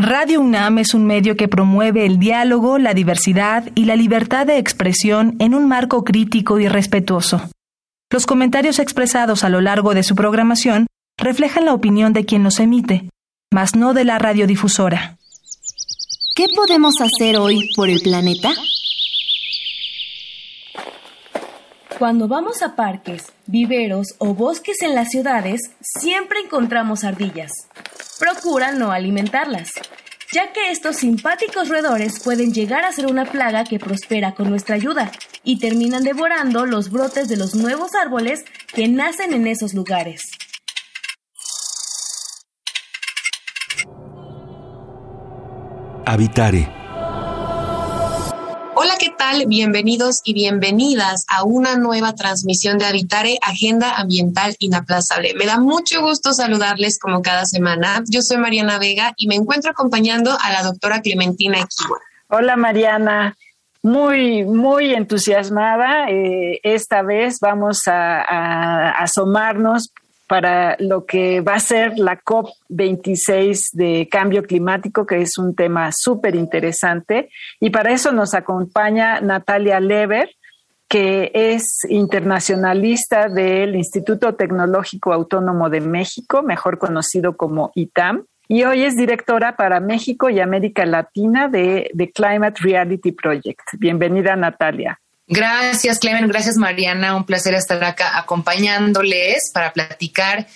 Radio UNAM es un medio que promueve el diálogo, la diversidad y la libertad de expresión en un marco crítico y respetuoso. Los comentarios expresados a lo largo de su programación reflejan la opinión de quien los emite, mas no de la radiodifusora. ¿Qué podemos hacer hoy por el planeta? Cuando vamos a parques, viveros o bosques en las ciudades, siempre encontramos ardillas. Procura no alimentarlas, ya que estos simpáticos roedores pueden llegar a ser una plaga que prospera con nuestra ayuda y terminan devorando los brotes de los nuevos árboles que nacen en esos lugares. Habitare Hola, ¿qué tal? Bienvenidos y bienvenidas a una nueva transmisión de Habitare, Agenda Ambiental Inaplazable. Me da mucho gusto saludarles como cada semana. Yo soy Mariana Vega y me encuentro acompañando a la doctora Clementina Equiwa. Hola, Mariana. Muy, muy entusiasmada. Eh, esta vez vamos a, a asomarnos para lo que va a ser la COP26 de cambio climático, que es un tema súper interesante. Y para eso nos acompaña Natalia Lever, que es internacionalista del Instituto Tecnológico Autónomo de México, mejor conocido como ITAM. Y hoy es directora para México y América Latina de The Climate Reality Project. Bienvenida, Natalia. Gracias, Clemen. Gracias, Mariana. Un placer estar acá acompañándoles para platicar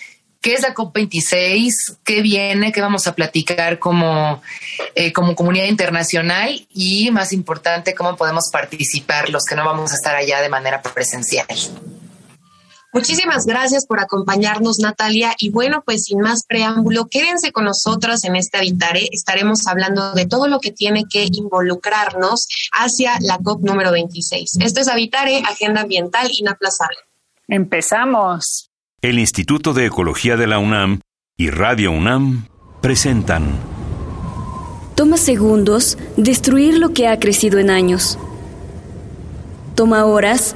qué es la COP26, qué viene, qué vamos a platicar como, eh, como comunidad internacional y, más importante, cómo podemos participar los que no vamos a estar allá de manera presencial. Muchísimas gracias por acompañarnos, Natalia. Y bueno, pues sin más preámbulo, quédense con nosotros en este Habitare. Estaremos hablando de todo lo que tiene que involucrarnos hacia la COP número 26. Esto es Habitare, Agenda Ambiental Inaplazable. Empezamos. El Instituto de Ecología de la UNAM y Radio UNAM presentan. Toma segundos destruir lo que ha crecido en años. Toma horas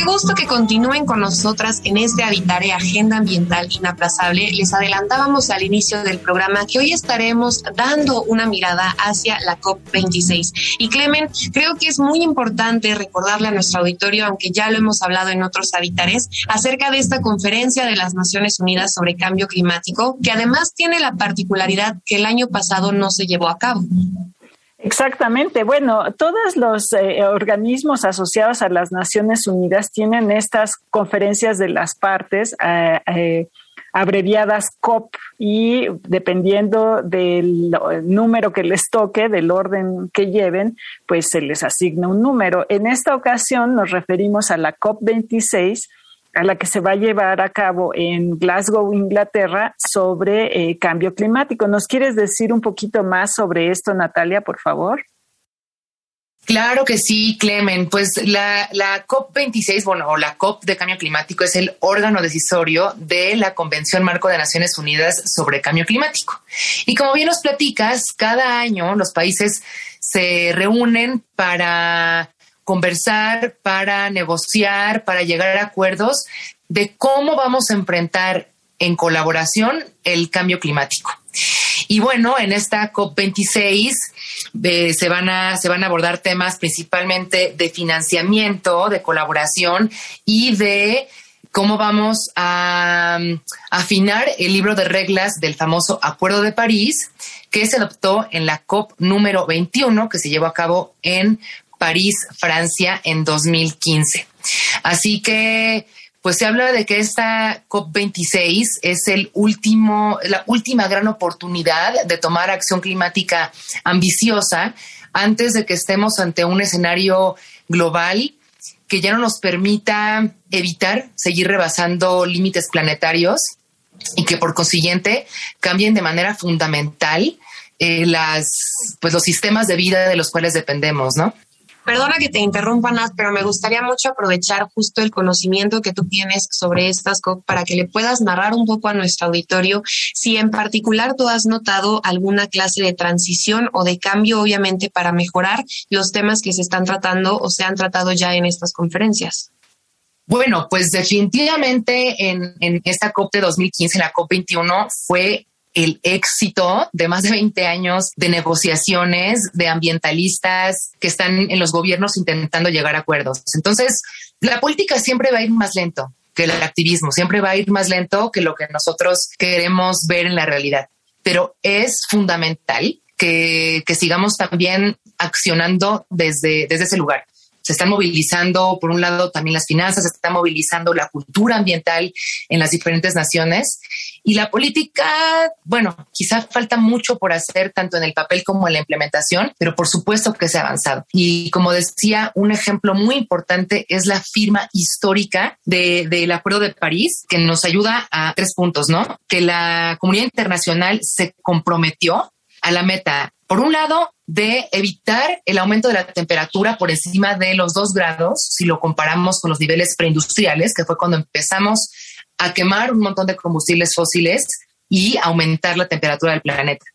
Qué gusto que continúen con nosotras en este Habitare Agenda Ambiental Inaplazable. Les adelantábamos al inicio del programa que hoy estaremos dando una mirada hacia la COP26. Y Clemen, creo que es muy importante recordarle a nuestro auditorio, aunque ya lo hemos hablado en otros Habitares, acerca de esta conferencia de las Naciones Unidas sobre cambio climático, que además tiene la particularidad que el año pasado no se llevó a cabo. Exactamente. Bueno, todos los eh, organismos asociados a las Naciones Unidas tienen estas conferencias de las partes. Eh, eh, abreviadas COP y dependiendo del número que les toque, del orden que lleven, pues se les asigna un número. En esta ocasión nos referimos a la COP 26, a la que se va a llevar a cabo en Glasgow, Inglaterra, sobre eh, cambio climático. ¿Nos quieres decir un poquito más sobre esto, Natalia, por favor? Claro que sí, Clemen. Pues la, la, COP26, bueno, o la COP de Cambio Climático es el órgano decisorio de la Convención Marco de Naciones Unidas sobre Cambio Climático. Y como bien nos platicas, cada año los países se reúnen para conversar, para negociar, para llegar a acuerdos de cómo vamos a enfrentar en colaboración el cambio climático. Y bueno, en esta COP26 eh, se, van a, se van a abordar temas principalmente de financiamiento, de colaboración y de cómo vamos a, a afinar el libro de reglas del famoso Acuerdo de París, que se adoptó en la COP número 21, que se llevó a cabo en París, Francia, en 2015. Así que, pues se habla de que esta COP26 es el último, la última gran oportunidad de tomar acción climática ambiciosa antes de que estemos ante un escenario global que ya no nos permita evitar seguir rebasando límites planetarios y que por consiguiente cambien de manera fundamental eh, las, pues los sistemas de vida de los cuales dependemos, ¿no? Perdona que te interrumpa, Nat, pero me gustaría mucho aprovechar justo el conocimiento que tú tienes sobre estas COP para que le puedas narrar un poco a nuestro auditorio si en particular tú has notado alguna clase de transición o de cambio, obviamente, para mejorar los temas que se están tratando o se han tratado ya en estas conferencias. Bueno, pues definitivamente en, en esta COP de 2015, la COP 21, fue el éxito de más de 20 años de negociaciones de ambientalistas que están en los gobiernos intentando llegar a acuerdos. Entonces, la política siempre va a ir más lento que el activismo, siempre va a ir más lento que lo que nosotros queremos ver en la realidad. Pero es fundamental que, que sigamos también accionando desde, desde ese lugar se están movilizando, por un lado, también las finanzas, se está movilizando la cultura ambiental en las diferentes naciones. Y la política, bueno, quizá falta mucho por hacer tanto en el papel como en la implementación, pero por supuesto que se ha avanzado. Y como decía, un ejemplo muy importante es la firma histórica del Acuerdo de París, que nos ayuda a tres puntos, ¿no? Que la comunidad internacional se comprometió a la meta, por un lado, de evitar el aumento de la temperatura por encima de los dos grados, si lo comparamos con los niveles preindustriales, que fue cuando empezamos a quemar un montón de combustibles fósiles y aumentar la temperatura del planeta.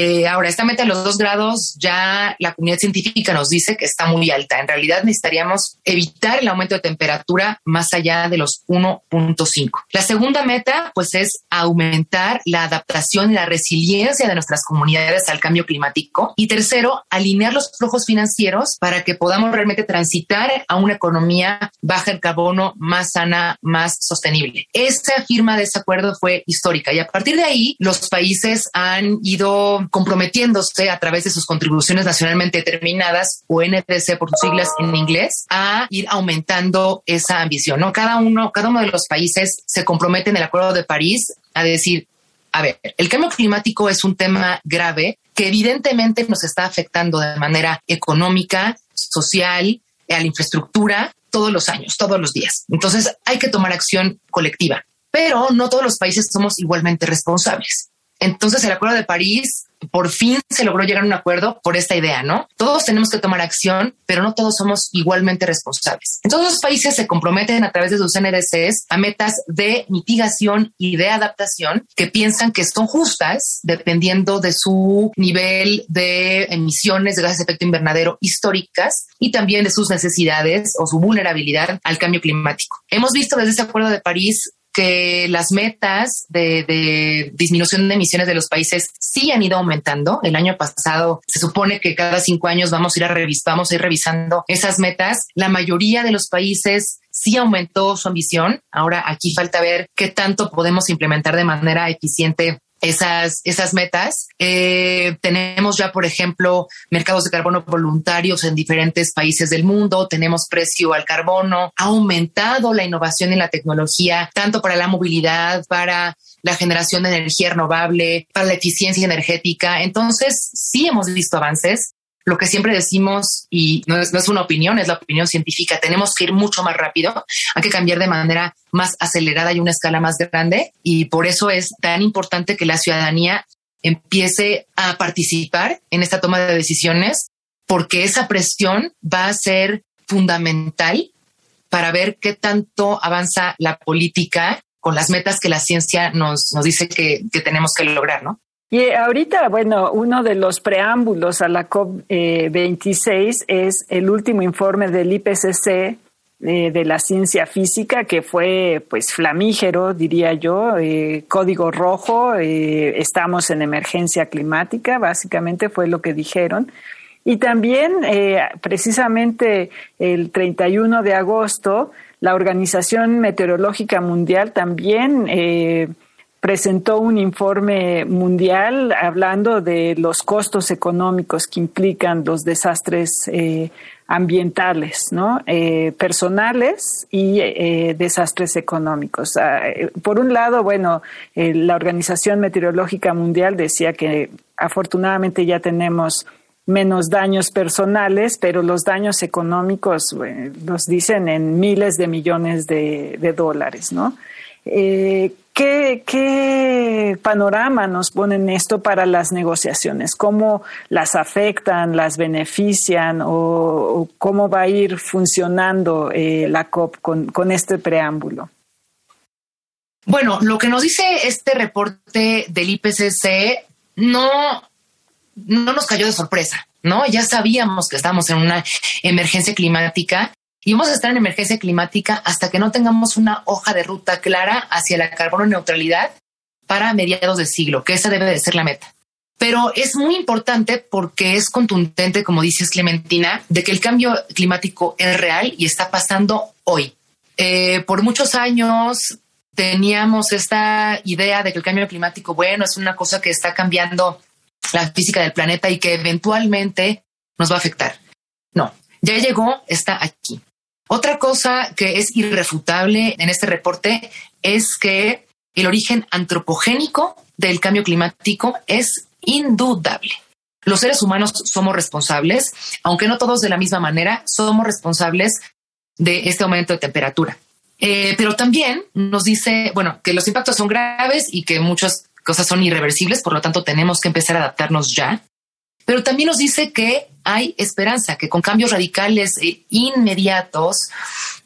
Eh, ahora, esta meta de los dos grados ya la comunidad científica nos dice que está muy alta. En realidad necesitaríamos evitar el aumento de temperatura más allá de los 1.5. La segunda meta, pues, es aumentar la adaptación y la resiliencia de nuestras comunidades al cambio climático. Y tercero, alinear los flujos financieros para que podamos realmente transitar a una economía baja en carbono, más sana, más sostenible. Esta firma de ese acuerdo fue histórica y a partir de ahí los países han ido comprometiéndose a través de sus contribuciones nacionalmente determinadas o NDC por sus siglas en inglés a ir aumentando esa ambición. ¿no? Cada uno, cada uno de los países se compromete en el Acuerdo de París a decir, a ver, el cambio climático es un tema grave que evidentemente nos está afectando de manera económica, social, a la infraestructura todos los años, todos los días. Entonces hay que tomar acción colectiva, pero no todos los países somos igualmente responsables. Entonces el Acuerdo de París por fin se logró llegar a un acuerdo por esta idea, ¿no? Todos tenemos que tomar acción, pero no todos somos igualmente responsables. En todos los países se comprometen a través de sus NDCs a metas de mitigación y de adaptación que piensan que son justas dependiendo de su nivel de emisiones de gases de efecto invernadero históricas y también de sus necesidades o su vulnerabilidad al cambio climático. Hemos visto desde ese acuerdo de París que las metas de, disminución de emisiones de los países sí han ido aumentando. El año pasado se supone que cada cinco años vamos a ir a revisar, vamos a ir revisando esas metas. La mayoría de los países sí aumentó su ambición. Ahora aquí falta ver qué tanto podemos implementar de manera eficiente esas, esas metas. Eh, tenemos ya, por ejemplo, mercados de carbono voluntarios en diferentes países del mundo, tenemos precio al carbono, ha aumentado la innovación en la tecnología, tanto para la movilidad, para la generación de energía renovable, para la eficiencia energética. Entonces, sí hemos visto avances, lo que siempre decimos, y no es, no es, una opinión, es la opinión científica, tenemos que ir mucho más rápido, hay que cambiar de manera más acelerada y una escala más grande, y por eso es tan importante que la ciudadanía empiece a participar en esta toma de decisiones, porque esa presión va a ser fundamental para ver qué tanto avanza la política con las metas que la ciencia nos, dice que, que tenemos que lograr, ¿no? Y ahorita, bueno, uno de los preámbulos a la COP26 es el último informe del IPCC eh, de la ciencia física, que fue pues flamígero, diría yo, eh, código rojo, eh, estamos en emergencia climática, básicamente fue lo que dijeron. Y también, precisamente el 31 de agosto, la Organización Meteorológica Mundial también presentó un informe mundial hablando de los costos económicos que implican los desastres eh, ambientales, ¿no? Eh, personales y eh, desastres económicos. Ah, por un lado, bueno, la Organización Meteorológica Mundial decía que afortunadamente ya tenemos menos daños personales, pero los daños económicos los dicen en miles de millones de, dólares, ¿no? Eh, ¿qué, panorama nos ponen esto para las negociaciones? ¿Cómo las afectan, las benefician o, cómo va a ir funcionando eh, la COP con este preámbulo? Bueno, lo que nos dice este reporte del IPCC no, no nos cayó de sorpresa, ¿no? Ya sabíamos que estamos en una emergencia climática y vamos a estar en emergencia climática hasta que no tengamos una hoja de ruta clara hacia la carbono neutralidad para mediados de siglo, que esa debe de ser la meta. Pero es muy importante porque es contundente, como dices Clementina, de que el cambio climático es real y está pasando hoy. Eh, por muchos años teníamos esta idea de que el cambio climático, bueno, es una cosa que está cambiando la física del planeta y que eventualmente nos va a afectar. No, ya llegó, está aquí. Otra cosa que es irrefutable en este reporte es que el origen antropogénico del cambio climático es indudable. Los seres humanos somos responsables, aunque no todos de la misma manera, somos responsables de este aumento de temperatura. Eh, pero también nos dice, bueno, que los impactos son graves y que muchas cosas son irreversibles, por lo tanto tenemos que empezar a adaptarnos ya. Pero también nos dice que hay esperanza, que con cambios radicales e inmediatos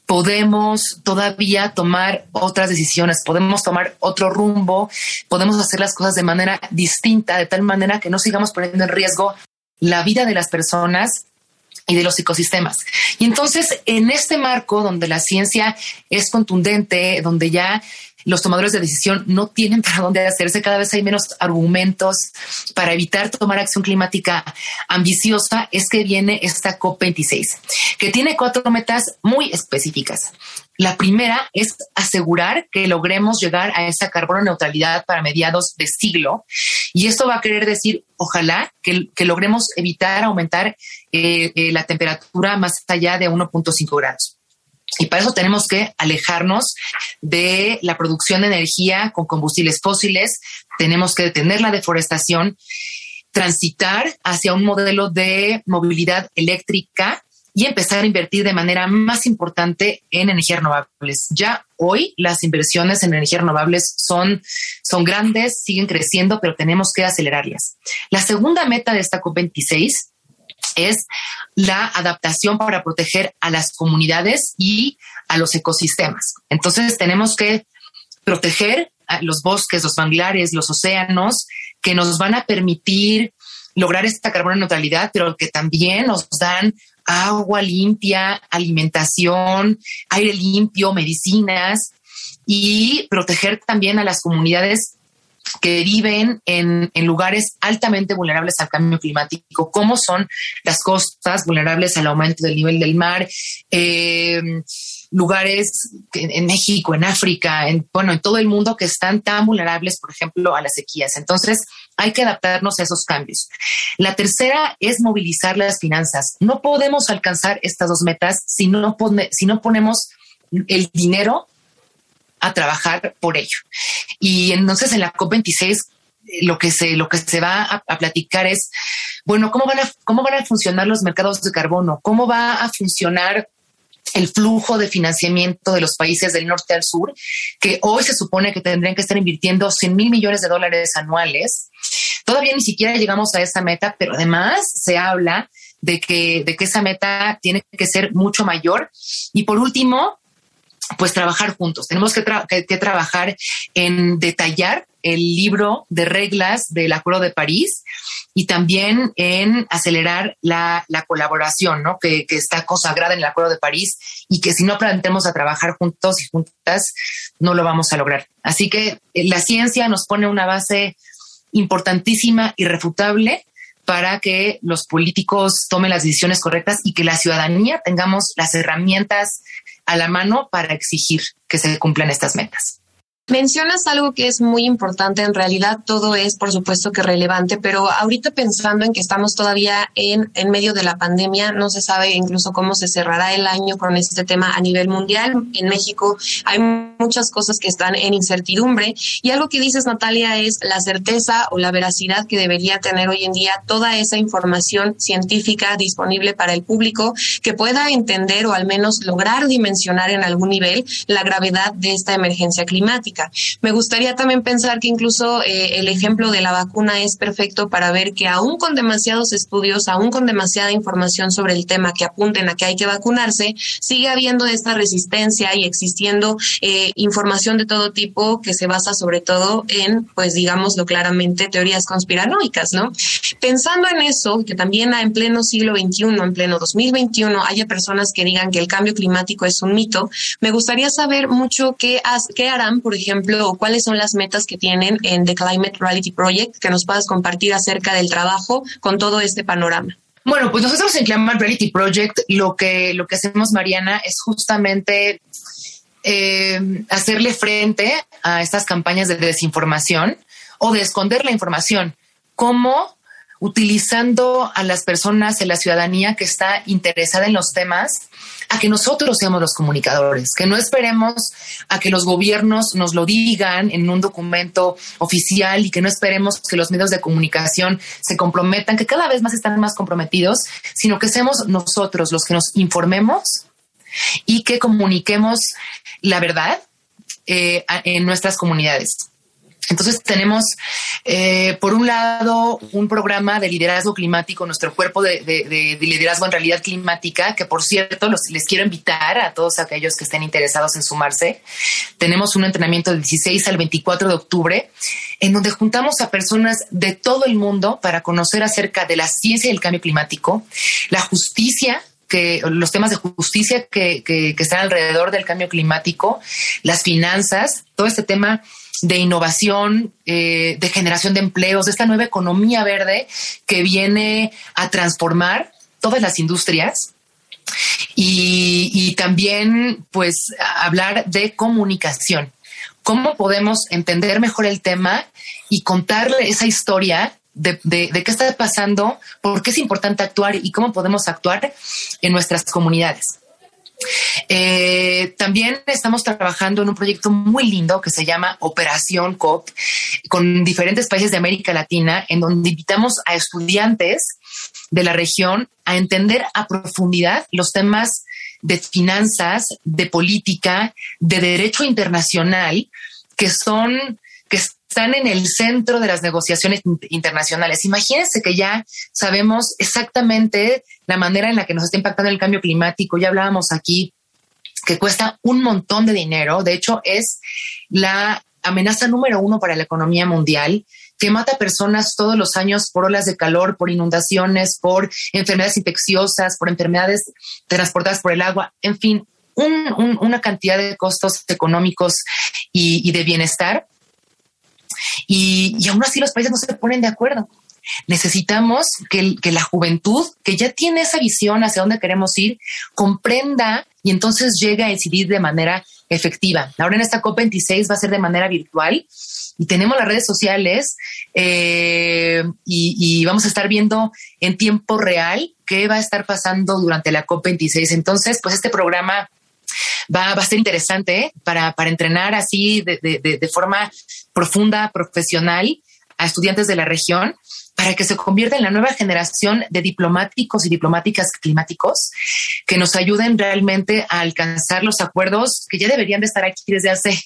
podemos todavía tomar otras decisiones, podemos tomar otro rumbo, podemos hacer las cosas de manera distinta, de tal manera que no sigamos poniendo en riesgo la vida de las personas y de los ecosistemas. Y entonces, en este marco donde la ciencia es contundente, donde ya los tomadores de decisión no tienen para dónde hacerse, cada vez hay menos argumentos para evitar tomar acción climática ambiciosa, es que viene esta COP26, que tiene cuatro metas muy específicas. La primera es asegurar que logremos llegar a esa carbono neutralidad para mediados de siglo. Y esto va a querer decir, ojalá, que, logremos evitar aumentar eh, eh, la temperatura más allá de 1.5 grados. Y para eso tenemos que alejarnos de la producción de energía con combustibles fósiles, tenemos que detener la deforestación, transitar hacia un modelo de movilidad eléctrica y empezar a invertir de manera más importante en energías renovables. Ya hoy las inversiones en energías renovables son, son grandes, siguen creciendo, pero tenemos que acelerarlas. La segunda meta de esta COP26 es la adaptación para proteger a las comunidades y a los ecosistemas. Entonces tenemos que proteger los bosques, los manglares, los océanos, que nos van a permitir lograr esta carbono neutralidad, pero que también nos dan agua limpia, alimentación, aire limpio, medicinas y proteger también a las comunidades que viven en, lugares altamente vulnerables al cambio climático, como son las costas vulnerables al aumento del nivel del mar, eh, lugares en, México, en África, en, bueno, en todo el mundo que están tan vulnerables, por ejemplo, a las sequías. Entonces, hay que adaptarnos a esos cambios. La tercera es movilizar las finanzas. No podemos alcanzar estas dos metas si no, si no ponemos el dinero a trabajar por ello. Y entonces en la COP26 eh, lo que se, lo que se va a, platicar es, bueno, ¿cómo van, a, ¿cómo van a funcionar los mercados de carbono? ¿Cómo va a funcionar el flujo de financiamiento de los países del norte al sur, que hoy se supone que tendrían que estar invirtiendo 100 mil millones de dólares anuales. Todavía ni siquiera llegamos a esa meta, pero además se habla de que, de que esa meta tiene que ser mucho mayor. Y por último, pues trabajar juntos. Tenemos que, trabajar en detallar el libro de reglas del Acuerdo de París y también en acelerar la, colaboración, ¿no? Que, está consagrada en el Acuerdo de París y que si no planteamos a trabajar juntos y juntas, no lo vamos a lograr. Así que eh, la ciencia nos pone una base importantísima, irrefutable, para que los políticos tomen las decisiones correctas y que la ciudadanía tengamos las herramientas a la mano para exigir que se cumplan estas metas. Mencionas algo que es muy importante, en realidad todo es por supuesto que relevante, pero ahorita pensando en que estamos todavía en, en medio de la pandemia, no se sabe incluso cómo se cerrará el año con este tema a nivel mundial. En México hay muchas cosas que están en incertidumbre. Y algo que dices, Natalia, es la certeza o la veracidad que debería tener hoy en día toda esa información científica disponible para el público que pueda entender o al menos lograr dimensionar en algún nivel la gravedad de esta emergencia climática. Me gustaría también pensar que incluso eh, el ejemplo de la vacuna es perfecto para ver que aún con demasiados estudios, aún con demasiada información sobre el tema que apunten a que hay que vacunarse, sigue habiendo esta resistencia y existiendo eh, información de todo tipo que se basa sobre todo en, pues digámoslo claramente, teorías conspiranoicas, ¿no? Pensando en eso, que también en pleno siglo XXI, en pleno 2021, haya personas que digan que el cambio climático es un mito, me gustaría saber mucho qué, harán, por ejemplo, o cuáles son las metas que tienen en The Climate Reality Project, que nos puedas compartir acerca del trabajo con todo este panorama. Bueno, pues nosotros en Climate Reality Project lo que, lo que hacemos, Mariana, es justamente eh, hacerle frente a estas campañas de desinformación o de esconder la información. ¿Cómo? Utilizando a las personas en la ciudadanía que está interesada en los temas a que nosotros seamos los comunicadores, que no esperemos a que los gobiernos nos lo digan en un documento oficial y que no esperemos que los medios de comunicación se comprometan, que cada vez más están más comprometidos, sino que seamos nosotros los que nos informemos y que comuniquemos la verdad eh, en nuestras comunidades. Entonces tenemos, eh, por un lado, un programa de liderazgo climático, nuestro cuerpo de, liderazgo en realidad climática, que por cierto les quiero invitar a todos aquellos que estén interesados en sumarse. Tenemos un entrenamiento del 16 al 24 de octubre, en donde juntamos a personas de todo el mundo para conocer acerca de la ciencia y el cambio climático, la justicia que los temas de justicia que, están alrededor del cambio climático, las finanzas, todo este tema de innovación, eh, de generación de empleos, de esta nueva economía verde que viene a transformar todas las industrias. Y, también, pues, hablar de comunicación. ¿Cómo podemos entender mejor el tema y contarle esa historia de, qué está pasando, por qué es importante actuar y cómo podemos actuar en nuestras comunidades. Eh, también estamos trabajando en un proyecto muy lindo que se llama Operación COP con diferentes países de América Latina, en donde invitamos a estudiantes de la región a entender a profundidad los temas de finanzas, de política, de derecho internacional, que son que están en el centro de las negociaciones internacionales. Imagínense que ya sabemos exactamente la manera en la que nos está impactando el cambio climático. Ya hablábamos aquí que cuesta un montón de dinero. De hecho, es la amenaza número uno para la economía mundial que mata personas todos los años por olas de calor, por inundaciones, por enfermedades infecciosas, por enfermedades transportadas por el agua, en fin, una cantidad de costos económicos y de bienestar y, aún así los países no se ponen de acuerdo. Necesitamos que, que, la juventud, que ya tiene esa visión hacia dónde queremos ir, comprenda y entonces llegue a decidir de manera efectiva. Ahora en esta COP26 va a ser de manera virtual y tenemos las redes sociales eh, y, y, vamos a estar viendo en tiempo real qué va a estar pasando durante la COP26. Entonces, pues este programa va, a ser interesante para, entrenar así de, forma profunda, profesional a estudiantes de la región para que se convierta en la nueva generación de diplomáticos y diplomáticas climáticos que nos ayuden realmente a alcanzar los acuerdos que ya deberían de estar aquí desde hace,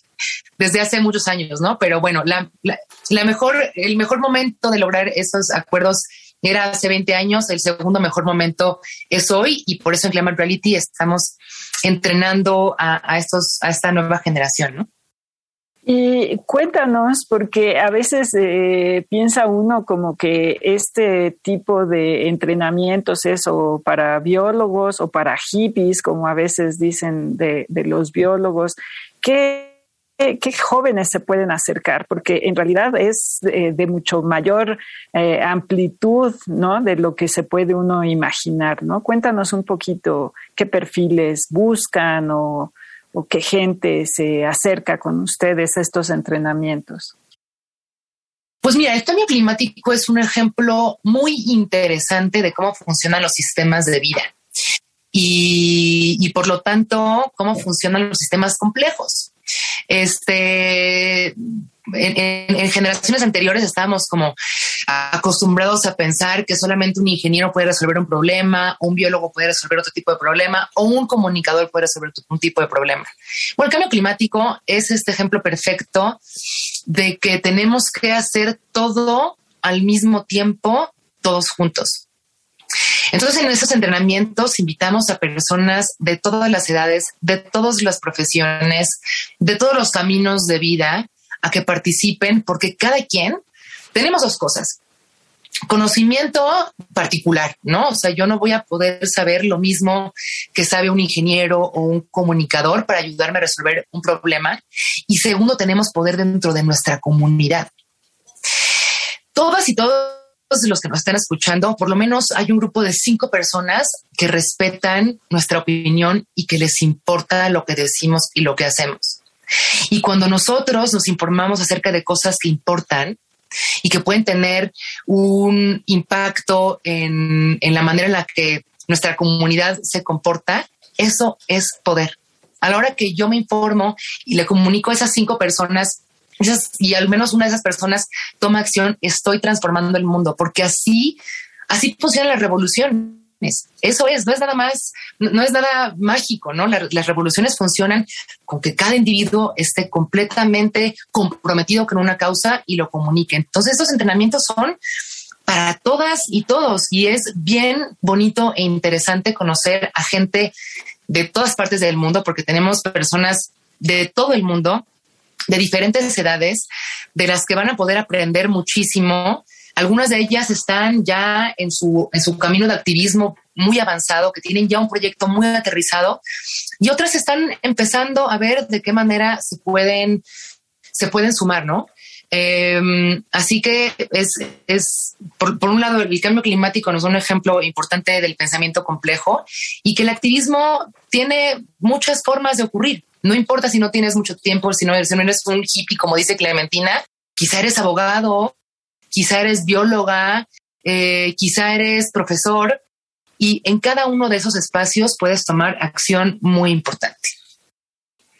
desde hace muchos años, ¿no? Pero bueno, la, la mejor, el mejor momento de lograr esos acuerdos era hace 20 años, el segundo mejor momento es hoy y por eso en Climate Reality estamos entrenando a, estos, a esta nueva generación, ¿no? Y cuéntanos, porque a veces eh, piensa uno como que este tipo de entrenamientos es o para biólogos o para hippies, como a veces dicen de, de los biólogos. ¿Qué qué, jóvenes se pueden acercar, porque en realidad es eh, de mucho mayor eh, amplitud, ¿no? De lo que se puede uno imaginar, ¿no? Cuéntanos un poquito qué perfiles buscan o, qué gente se acerca con ustedes a estos entrenamientos. Pues mira, el cambio climático es un ejemplo muy interesante de cómo funcionan los sistemas de vida y por lo tanto cómo funcionan los sistemas complejos. Este, en, generaciones anteriores estábamos como acostumbrados a pensar que solamente un ingeniero puede resolver un problema, un biólogo puede resolver otro tipo de problema o un comunicador puede resolver un tipo de problema. Bueno, el cambio climático es este ejemplo perfecto de que tenemos que hacer todo al mismo tiempo, todos juntos. Entonces, en esos entrenamientos invitamos a personas de todas las edades, de todas las profesiones, de todos los caminos de vida, a que participen, porque cada quien tenemos dos cosas. Conocimiento particular, ¿no? O sea, yo no voy a poder saber lo mismo que sabe un ingeniero o un comunicador para ayudarme a resolver un problema. Y segundo, tenemos poder dentro de nuestra comunidad. Todas y todos los que nos están escuchando, por lo menos hay un grupo de cinco personas que respetan nuestra opinión y que les importa lo que decimos y lo que hacemos. Y cuando nosotros nos informamos acerca de cosas que importan y que pueden tener un impacto en, la manera en la que nuestra comunidad se comporta, eso es poder. A la hora que yo me informo y le comunico a esas cinco personas y al menos una de esas personas toma acción, estoy transformando el mundo, porque así, así funciona la revolución. Eso es, no es nada más, no es nada mágico, ¿no? las revoluciones funcionan con que cada individuo esté completamente comprometido con una causa y lo comunique. Entonces, estos entrenamientos son para todas y todos y es bien bonito e interesante conocer a gente de todas partes del mundo porque tenemos personas de todo el mundo, de diferentes edades, de las que van a poder aprender muchísimo algunas de ellas están ya en su, en su camino de activismo muy avanzado, que tienen ya un proyecto muy aterrizado y otras están empezando a ver de qué manera se pueden, se pueden sumar, ¿no? Em, así que es, es por, por, un lado, el cambio climático nos da un ejemplo importante del pensamiento complejo y que el activismo tiene muchas formas de ocurrir. No importa si no tienes mucho tiempo, si no, eres un hippie, como dice Clementina, quizá eres abogado, quizá eres bióloga, eh, quizá eres profesor y en cada uno de esos espacios puedes tomar acción muy importante.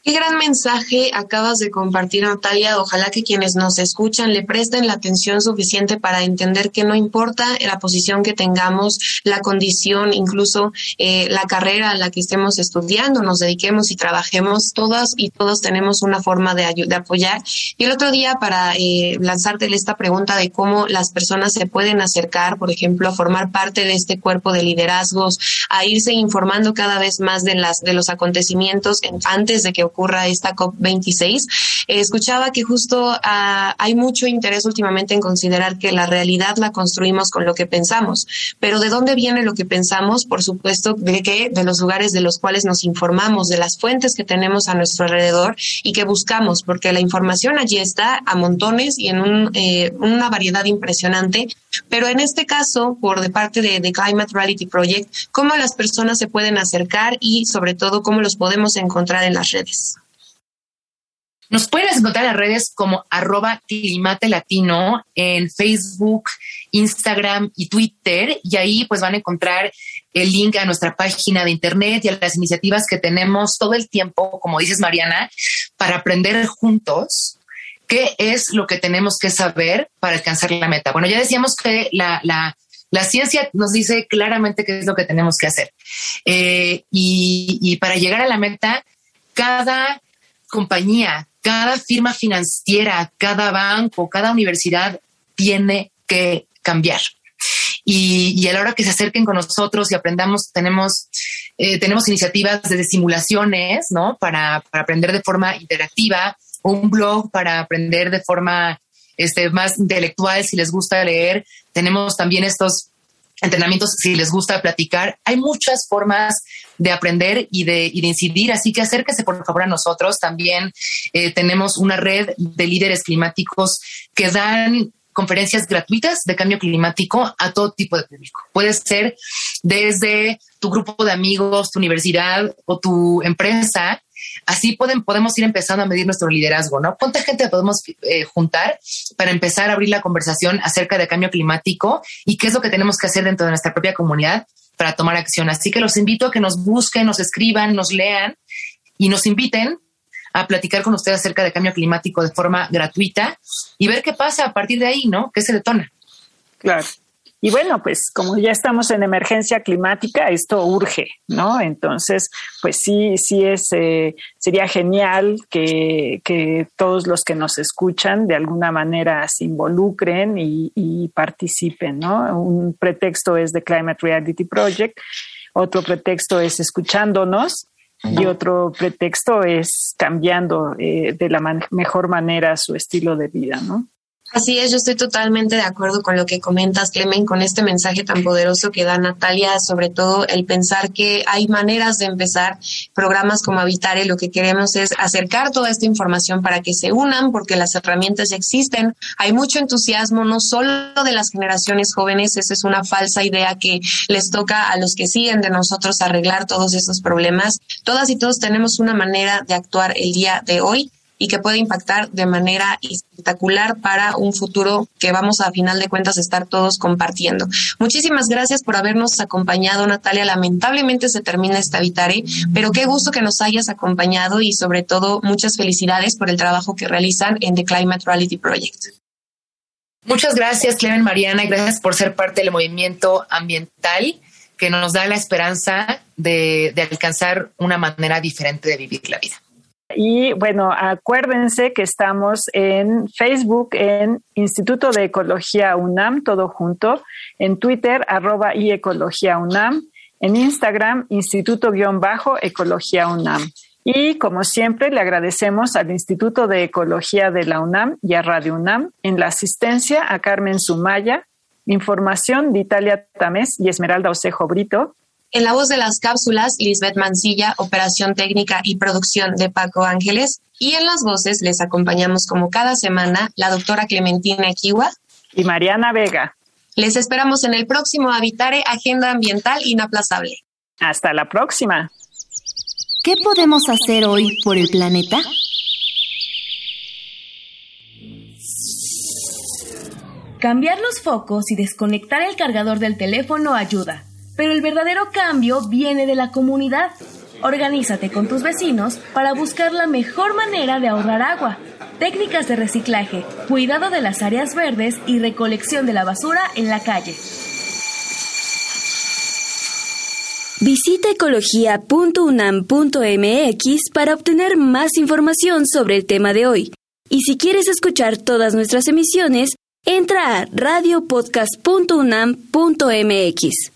Qué gran mensaje acabas de compartir, Natalia. Ojalá que quienes nos escuchan le presten la atención suficiente para entender que no importa la posición que tengamos, la condición, incluso eh, la carrera a la que estemos estudiando, nos dediquemos y trabajemos, todas y todos tenemos una forma de, de apoyar. Y el otro día, para eh, lanzarte esta pregunta de cómo las personas se pueden acercar, por ejemplo, a formar parte de este cuerpo de liderazgos, a irse informando cada vez más de, las, de los acontecimientos antes de que ocurra ocurra esta COP26. Eh, escuchaba que justo ah, hay mucho interés últimamente en considerar que la realidad la construimos con lo que pensamos, pero ¿de dónde viene lo que pensamos? Por supuesto, de que de los lugares de los cuales nos informamos, de las fuentes que tenemos a nuestro alrededor y que buscamos, porque la información allí está a montones y en eh, una variedad impresionante. Pero en este caso, por de parte de Climate Reality Project, ¿cómo las personas se pueden acercar y sobre todo cómo los podemos encontrar en las redes? Nos puedes encontrar en las redes como arroba climate latino en Facebook, Instagram y Twitter y ahí pues van a encontrar el link a nuestra página de internet y a las iniciativas que tenemos todo el tiempo, como dices Mariana, para aprender juntos qué es lo que tenemos que saber para alcanzar la meta. Bueno, ya decíamos que la, la, la ciencia nos dice claramente qué es lo que tenemos que hacer. Eh, y, y para llegar a la meta, cada compañía, cada firma financiera, cada banco, cada universidad tiene que cambiar. Y, a la hora que se acerquen con nosotros y aprendamos, tenemos, eh, tenemos iniciativas de simulaciones, ¿no? Para, para, aprender de forma interactiva, un blog para aprender de forma este, más intelectual, si les gusta leer. Tenemos también estos entrenamientos si les gusta platicar. Hay muchas formas de aprender y de, incidir, así que acérquese por favor a nosotros. También eh, tenemos una red de líderes climáticos que dan conferencias gratuitas de cambio climático a todo tipo de público. Puede ser desde tu grupo de amigos, tu universidad o tu empresa Así pueden, podemos ir empezando a medir nuestro liderazgo, ¿no? ¿Cuánta gente podemos eh, juntar para empezar a abrir la conversación acerca de cambio climático y qué es lo que tenemos que hacer dentro de nuestra propia comunidad para tomar acción? Así que los invito a que nos busquen, nos escriban, nos lean y nos inviten a platicar con ustedes acerca de cambio climático de forma gratuita y ver qué pasa a partir de ahí, ¿no? ¿Qué se detona? Claro. Y bueno, pues como ya estamos en emergencia climática, esto urge, ¿no? Entonces, pues sí, sí es, eh, sería genial que, que, todos los que nos escuchan de alguna manera se involucren y, y participen, ¿no? Un pretexto es The Climate Reality Project, otro pretexto es escuchándonos y otro pretexto es cambiando eh, de la mejor manera su estilo de vida, ¿no? Así es, yo estoy totalmente de acuerdo con lo que comentas, Clemen, con este mensaje tan poderoso que da Natalia, sobre todo el pensar que hay maneras de empezar programas como Habitare. Lo que queremos es acercar toda esta información para que se unan, porque las herramientas existen. Hay mucho entusiasmo, no solo de las generaciones jóvenes, esa es una falsa idea que les toca a los que siguen de nosotros arreglar todos esos problemas. Todas y todos tenemos una manera de actuar el día de hoy y que puede impactar de manera espectacular para un futuro que vamos a, final de cuentas estar todos compartiendo. Muchísimas gracias por habernos acompañado, Natalia. Lamentablemente se termina esta Vitare, pero qué gusto que nos hayas acompañado y sobre todo muchas felicidades por el trabajo que realizan en The Climate Reality Project. Muchas gracias, Clemen Mariana, y gracias por ser parte del movimiento ambiental que nos da la esperanza de, de alcanzar una manera diferente de vivir la vida. Y bueno, acuérdense que estamos en Facebook, en Instituto de Ecología UNAM, todo junto, en Twitter, arroba y Ecología UNAM, en Instagram, Instituto-Ecología UNAM. Y como siempre, le agradecemos al Instituto de Ecología de la UNAM y a Radio UNAM en la asistencia a Carmen Sumaya, información de Italia Tamés y Esmeralda Osejo Brito, en la voz de las cápsulas, Lisbeth Mancilla, operación técnica y producción de Paco Ángeles. Y en las voces les acompañamos como cada semana la doctora Clementina Equiwa y Mariana Vega. Les esperamos en el próximo Habitare Agenda Ambiental Inaplazable. Hasta la próxima. ¿Qué podemos hacer hoy por el planeta? Cambiar los focos y desconectar el cargador del teléfono ayuda. Pero el verdadero cambio viene de la comunidad. Organízate con tus vecinos para buscar la mejor manera de ahorrar agua. Técnicas de reciclaje, cuidado de las áreas verdes y recolección de la basura en la calle. Visita ecología.unam.mx para obtener más información sobre el tema de hoy. Y si quieres escuchar todas nuestras emisiones, entra a radiopodcast.unam.mx.